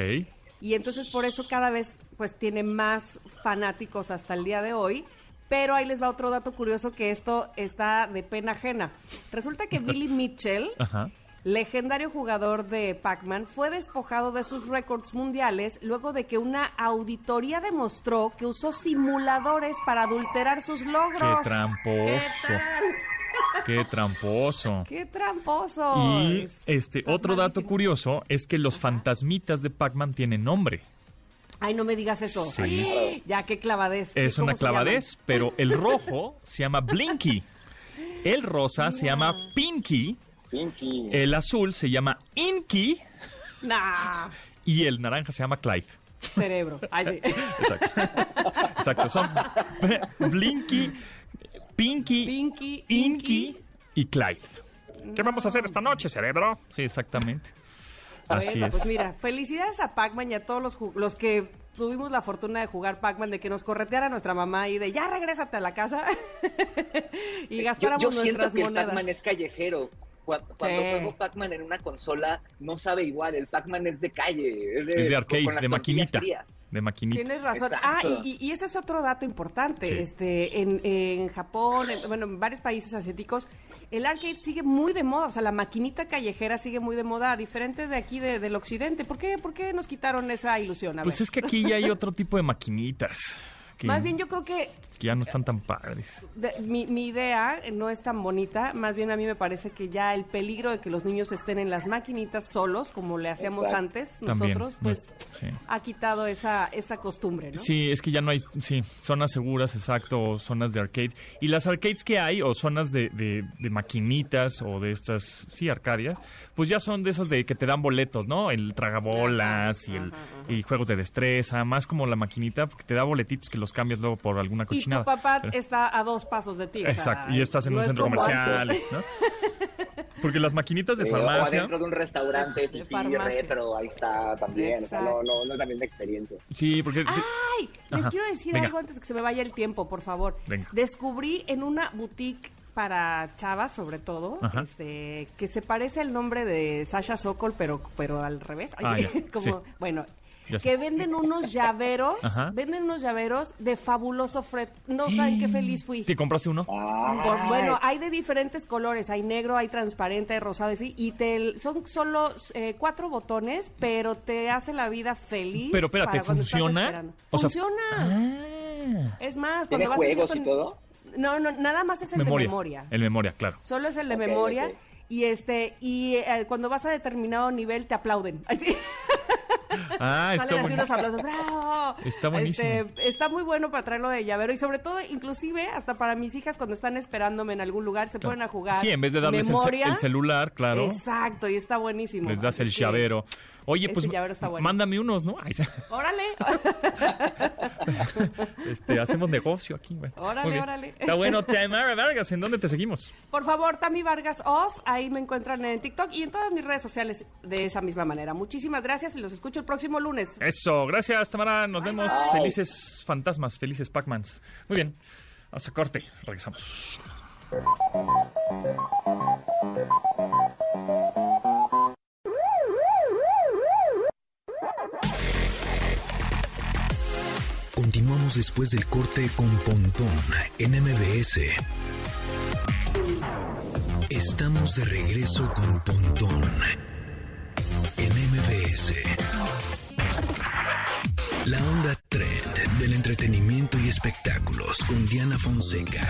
Y entonces por eso cada vez pues tiene más fanáticos hasta el día de hoy. Pero ahí les va otro dato curioso que esto está de pena ajena. Resulta que Billy (laughs) Mitchell, Ajá. legendario jugador de Pac-Man, fue despojado de sus récords mundiales luego de que una auditoría demostró que usó simuladores para adulterar sus logros. Qué tramposo. ¿Qué tramposo. ¡Qué tramposo! (laughs) Y Es- este otro dato curioso es que los fantasmitas de Pac-Man tienen nombre. Ay, no me digas eso. Sí. Ya, qué clavadez. Es ¿Cómo una clavadez, pero el rojo se llama Blinky. El rosa se llama Pinky. Pinky. El azul se llama Inky. Nah, Y el naranja se llama Clyde. cerebro. Ay, sí. (laughs) Exacto. Exacto. Son Blinky, Pinky, Pinky, Inky y Clyde. ¿Qué vamos a hacer esta noche, cerebro? Sí, exactamente. Así Bueno, es. pues mira, felicidades a Pac-Man y a todos los, los que tuvimos la fortuna de jugar Pac-Man, de que nos correteara nuestra mamá y de ya regrésate a la casa (laughs) y Yo, gastáramos yo siento nuestras que el monedas. Pac-Man es callejero. Cu- Cuando Sí. juego Pac-Man en una consola, no sabe igual. El Pac-Man es de calle. Es de, Es de arcade, con las de maquinita. frías. De maquinita. Tienes razón. Exacto. Ah, y, y- y ese es otro dato importante. Sí. Este, en, en Japón, en- bueno, en varios países asiáticos, el arcade sigue muy de moda. O sea, la maquinita callejera sigue muy de moda, diferente de aquí de- del occidente. ¿Por qué, ¿Por qué nos quitaron esa ilusión? A Pues ver. es que aquí ya hay otro tipo de maquinitas. Que, Más bien yo creo que que ya no están tan padres. de- mi, mi idea no es tan bonita, más bien a mí me parece que ya el peligro de que los niños estén en las maquinitas solos, como le hacíamos Exacto. antes También, nosotros, pues sí. ha quitado esa, esa costumbre, ¿no? Sí, es que ya no hay, sí, zonas seguras, exacto, o zonas de arcades. Y las arcades que hay, o zonas de, de, de maquinitas, o de estas, sí, arcadias, pues ya son de esos de que te dan boletos, ¿no? El tragabolas Ajá, y, el, ajá, ajá. y juegos de destreza, más como la maquinita, porque te da boletitos que los cambias luego por alguna Y tu cochinada. papá Pero- está a dos pasos de ti. o sea, Exacto, y estás en no un es centro comercial. (laughs) Porque las maquinitas de Eh, o farmacia... adentro de un restaurante, De farmacia. retro, ahí está también. O sea, no, no, no es la misma experiencia. Sí, porque... ¡Ay! Les quiero decir venga. algo antes de que se me vaya el tiempo, por favor. Venga. Descubrí en una boutique para chavas, sobre todo, Ajá. este, que se parece al nombre de Sasha Sokol, pero, pero al revés. Ah, (laughs) Como, sí. bueno, Sé. que venden unos llaveros, Ajá. venden unos llaveros de fabuloso Fred. No saben qué feliz fui. ¿Te compraste uno? Por- bueno, hay de diferentes colores, hay negro, hay transparente, hay rosado, y sí, y te, son solo eh, cuatro botones, pero te hace la vida feliz. Pero espérate, para ¿funciona? esperando. O sea, funciona. Ah. es más, ¿Tiene cuando vas a juegos cierto- y todo? No, no, nada más es el memoria. de memoria. El memoria, claro. Solo es el de memoria. Y este y eh, cuando vas a determinado nivel te aplauden. (laughs) (laughs) Ah, está Salen así bueno. unos aplausos. ¡Bravo! Está buenísimo. Este, está muy bueno para traerlo de llavero y sobre todo, inclusive, hasta para mis hijas cuando están esperándome en algún lugar se ponen a jugar. Sí, en vez de darles memoria. el celular, claro, Exacto, y está buenísimo. les das el llavero. Oye, pues está bueno. mándame unos, ¿no? Ay, (laughs) Órale. este, hacemos negocio aquí. güey. Órale, órale. Está bueno. Tamara Vargas, ¿en dónde te seguimos? Por favor, Tami Vargas Off, ahí me encuentran en TikTok y en todas mis redes sociales de esa misma manera. Muchísimas gracias y los escucho el próximo lunes. Eso, gracias, Tamara. Nos vemos. bye. Felices fantasmas, felices Pac-Mans. Muy bien. Hasta corte. Regresamos. Continuamos después del corte con Pontón en MBS. Estamos de regreso con Pontón en MBS. La onda trend del entretenimiento y espectáculos con Diana Fonseca.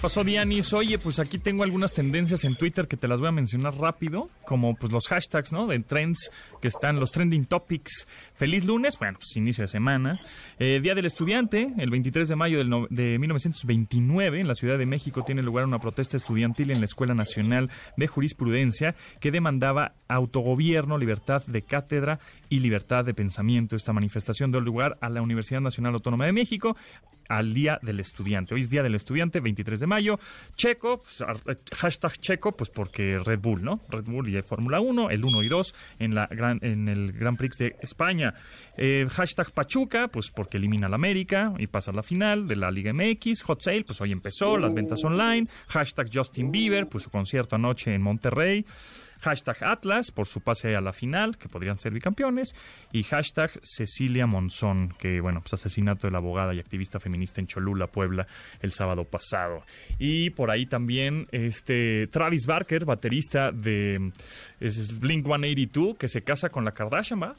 Pasó Dianis, oye, pues aquí tengo algunas tendencias en Twitter que te las voy a mencionar rápido, como pues los hashtags, ¿no? De trends que están, los trending topics. Feliz lunes, bueno, pues inicio de semana. Eh, Día del Estudiante, el 23 de mayo del de 1929, en la Ciudad de México tiene lugar una protesta estudiantil en la Escuela Nacional de Jurisprudencia que demandaba autogobierno, libertad de cátedra y libertad de pensamiento. Esta manifestación dio lugar a la Universidad Nacional Autónoma de México al Día del Estudiante. Hoy es Día del Estudiante, 23 de mayo. Checo, pues, ar- hashtag Checo, pues porque Red Bull, ¿no? Red Bull y Fórmula 1, el 1 y 2 en, la gran, en el Grand Prix de España. Eh, hashtag Pachuca, pues porque elimina al América y pasa a la final de la Liga MX. Hot Sale, pues hoy empezó, las ventas online. Hashtag Justin Bieber, pues su concierto anoche en Monterrey. Hashtag Atlas por su pase a la final, que podrían ser bicampeones. Y hashtag Cecilia Monzón, que bueno, pues asesinato de la abogada y activista feminista en Cholula, Puebla, el sábado pasado. Y por ahí también este Travis Barker, baterista de Blink 182, que se casa con la Kardashian, ¿va?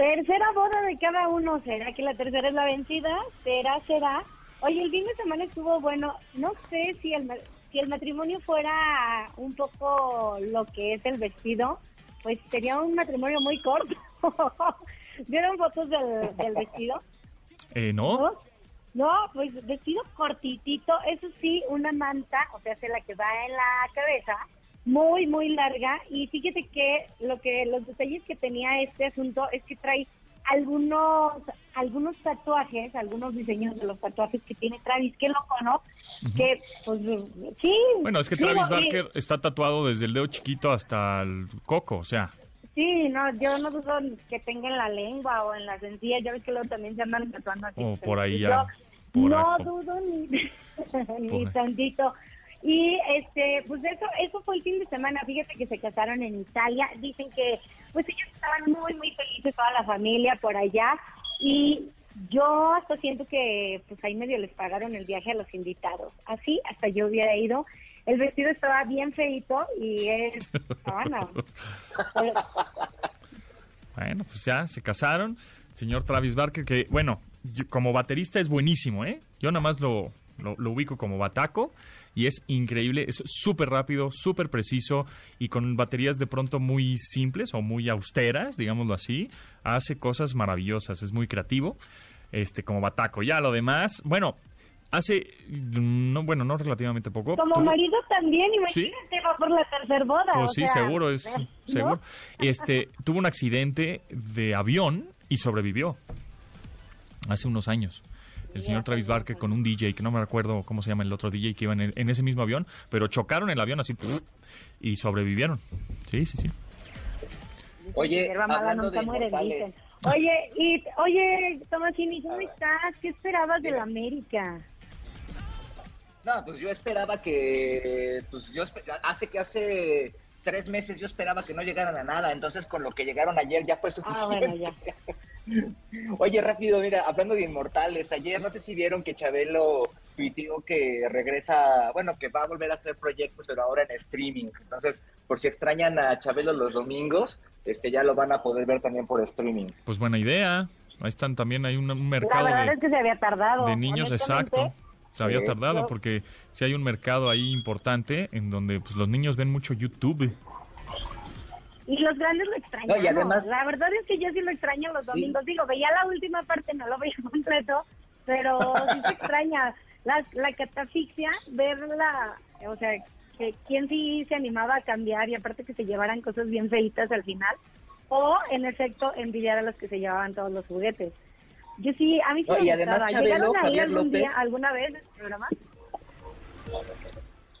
Tercera boda de cada uno. ¿Será que la tercera es la vencida? ¿Será, será? Oye, el fin de semana estuvo bueno. No sé si el, si el matrimonio fuera un poco lo que es el vestido, pues sería un matrimonio muy corto. (laughs) ¿Vieron fotos del, del vestido? Eh, ¿No? ¿No? No, pues vestido cortitito, eso sí, una manta, o sea, se la que va en la cabeza, muy, muy larga. Y fíjate que lo que los detalles que tenía este asunto es que trae algunos algunos tatuajes, algunos diseños de los tatuajes que tiene Travis, qué loco, ¿no? Que, pues, sí. Bueno, es que Travis Barker está tatuado desde el dedo chiquito hasta el coco, o sea. Sí, no, yo no dudo que tenga en la lengua o en las encías, ya ves que luego también se andan tatuando así. O por ahí ya, por no ahí, dudo ni, (laughs) ni tantito. Y este, pues eso, eso fue el fin de semana. Fíjate que se casaron en Italia. Dicen que, pues ellos estaban muy, muy felices, toda la familia por allá. Y yo hasta siento que, pues ahí medio les pagaron el viaje a los invitados. Así, hasta yo hubiera ido. El vestido estaba bien feito y es (laughs) sabana. Pero- Bueno, pues ya se casaron. Señor Travis Barker, que bueno, yo- como baterista es buenísimo, ¿eh? Yo nada más lo, lo, lo ubico como bataco y es increíble, es súper rápido, súper preciso y con baterías de pronto muy simples o muy austeras, digámoslo así, hace cosas maravillosas, es muy creativo, este como bataco. Ya lo demás, bueno, hace, no, bueno, no relativamente poco. Como tuvo- marido también, Sí. imagínate, va por la tercer boda. Pues o sí, sea, seguro, es ¿no? seguro. Este, tuvo un accidente de avión y sobrevivió hace unos años. El señor Travis Barker con un DJ, que no me recuerdo cómo se llama el otro DJ que iba en, el- en ese mismo avión, pero chocaron el avión así y sobrevivieron. Sí, sí, sí. Oye, hablando de inmortales. Oye, y, oye, Tomasini, ¿cómo estás? ¿Qué esperabas de la. América? No, pues yo esperaba que, pues yo hace que hace tres meses yo esperaba que no llegaran a nada, entonces con lo que llegaron ayer ya fue Ah, suficiente. bueno, ya. (laughs) Oye, rápido, mira, hablando de inmortales, ayer no sé si vieron que Chabelo tuiteó que regresa, bueno, que va a volver a hacer proyectos, pero ahora en streaming. Entonces, por si extrañan a Chabelo los domingos, este ya lo van a poder ver también por streaming. Pues buena idea. Ahí están también, hay un, un La mercado verdad de, es que se había tardado. de niños, exacto. Se había tardado porque si hay un mercado ahí importante en donde pues, los niños ven mucho YouTube. Y los grandes lo. No, y además- La verdad es que yo sí lo extraño los Sí. domingos. Digo, veía la última parte, no lo veía (laughs) completo, pero sí se extraña. La, la catafixia, verla, o sea, que quién sí se animaba a cambiar y aparte que se llevaran cosas bien feitas al final. O, en efecto, envidiar a los que se llevaban todos los juguetes. Yo sí, a mí sí No, me y además gustaba. Chabelo, ¿Llegaron ahí Javier algún López. día, alguna vez en el programa?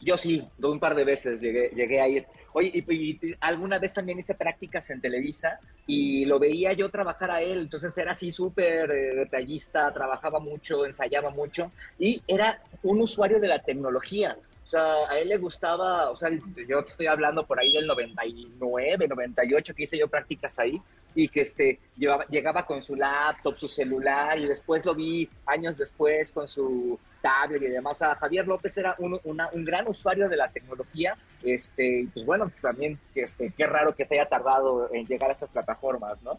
Yo sí, un par de veces llegué, llegué a ir. Oye, y, y alguna vez también hice prácticas en Televisa y lo veía yo trabajar a él, entonces era así súper eh, detallista, trabajaba mucho, ensayaba mucho y era un usuario de la tecnología. O sea, a él le gustaba, o sea, yo te estoy hablando por ahí del 99, 98 que hice yo prácticas ahí y que este llevaba, llegaba con su laptop, su celular y después lo vi años después con su tablet y demás. O sea, Javier López era un, un gran usuario de la tecnología. Este, pues bueno, también este, qué raro que se haya tardado en llegar a estas plataformas, ¿no?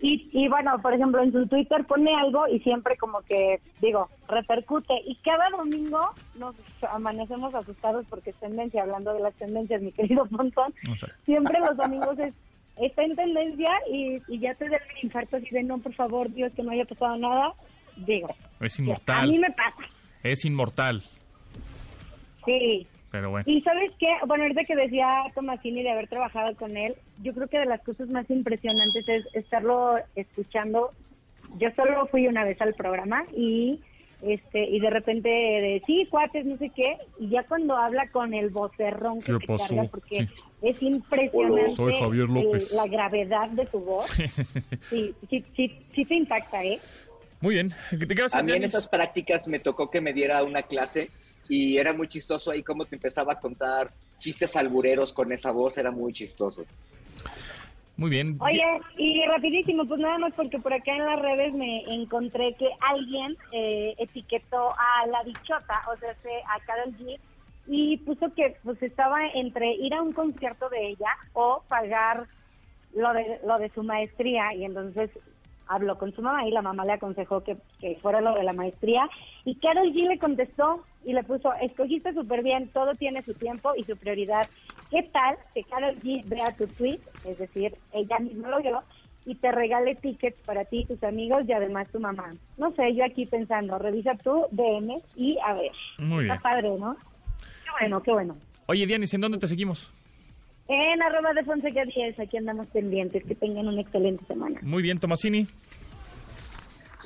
Y, y bueno, por ejemplo, en su Twitter pone algo y siempre como que, digo, repercute. Y cada domingo nos amanecemos asustados porque es tendencia, hablando de las tendencias, mi querido Pontón. O sea, Siempre los domingos es, está en tendencia y, y ya te da el infarto así de, no, por favor, Dios, que no haya pasado nada. Digo, es a mí inmortal. me pasa. Es inmortal. Sí. Pero bueno. Y sabes qué, bueno, ahorita que decía Tomasini de haber trabajado con él, yo creo que de las cosas más impresionantes es estarlo escuchando. Yo solo fui una vez al programa y este y de repente de sí, cuates, no sé qué, y ya cuando habla con el vocerrón que ¿Qué te pasó? carga, porque Sí. es impresionante Soy Javier López. el- la gravedad de su voz. (laughs) Sí, sí, sí, sí te impacta, ¿eh? Muy bien. Gracias, A mí en esas prácticas me tocó que me diera una clase y era muy chistoso ahí cómo te empezaba a contar chistes albureros con esa voz, era muy chistoso. Muy bien. Oye, y rapidísimo, pues nada más porque por acá en las redes me encontré que alguien eh, etiquetó a la bichota, o sea, se- a Carol G, y puso que pues estaba entre ir a un concierto de ella o pagar lo de, lo de su maestría, y entonces habló con su mamá y la mamá le aconsejó que, que fuera lo de la maestría, y Carol G le contestó y le puso, escogiste súper bien, todo tiene su tiempo y su prioridad. ¿Qué tal que Carol G vea tu tweet, es decir, ella misma lo vio, y te regale tickets para ti, tus amigos y además tu mamá? No sé, yo aquí pensando, revisa tu DM y a ver. Muy bien. Está padre, ¿no? Qué bueno, qué bueno. Oye, Dianis, ¿en dónde te seguimos? En arroba de Fonseca 10, aquí andamos pendientes. Que tengan una excelente semana. Muy bien, Tomasini.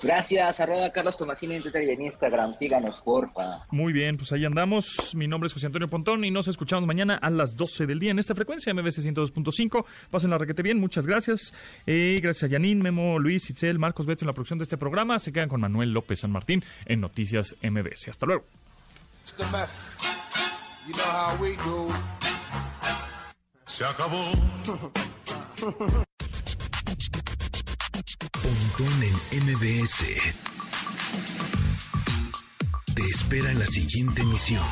Gracias, arroba Carlos Tomasini en Twitter y en Instagram. Síganos, porfa. Muy bien, pues ahí andamos. Mi nombre es José Antonio Pontón y nos escuchamos mañana a las 12 del día en esta frecuencia MBC 102.5. Pasen la requete bien, muchas gracias. Eh, gracias a Yanin, Memo, Luis, Itzel, Marcos Beto en la producción de este programa. Se quedan con Manuel López San Martín en Noticias MBC. Hasta luego. Se acabó. Pontón en MBS. Te espera la siguiente emisión.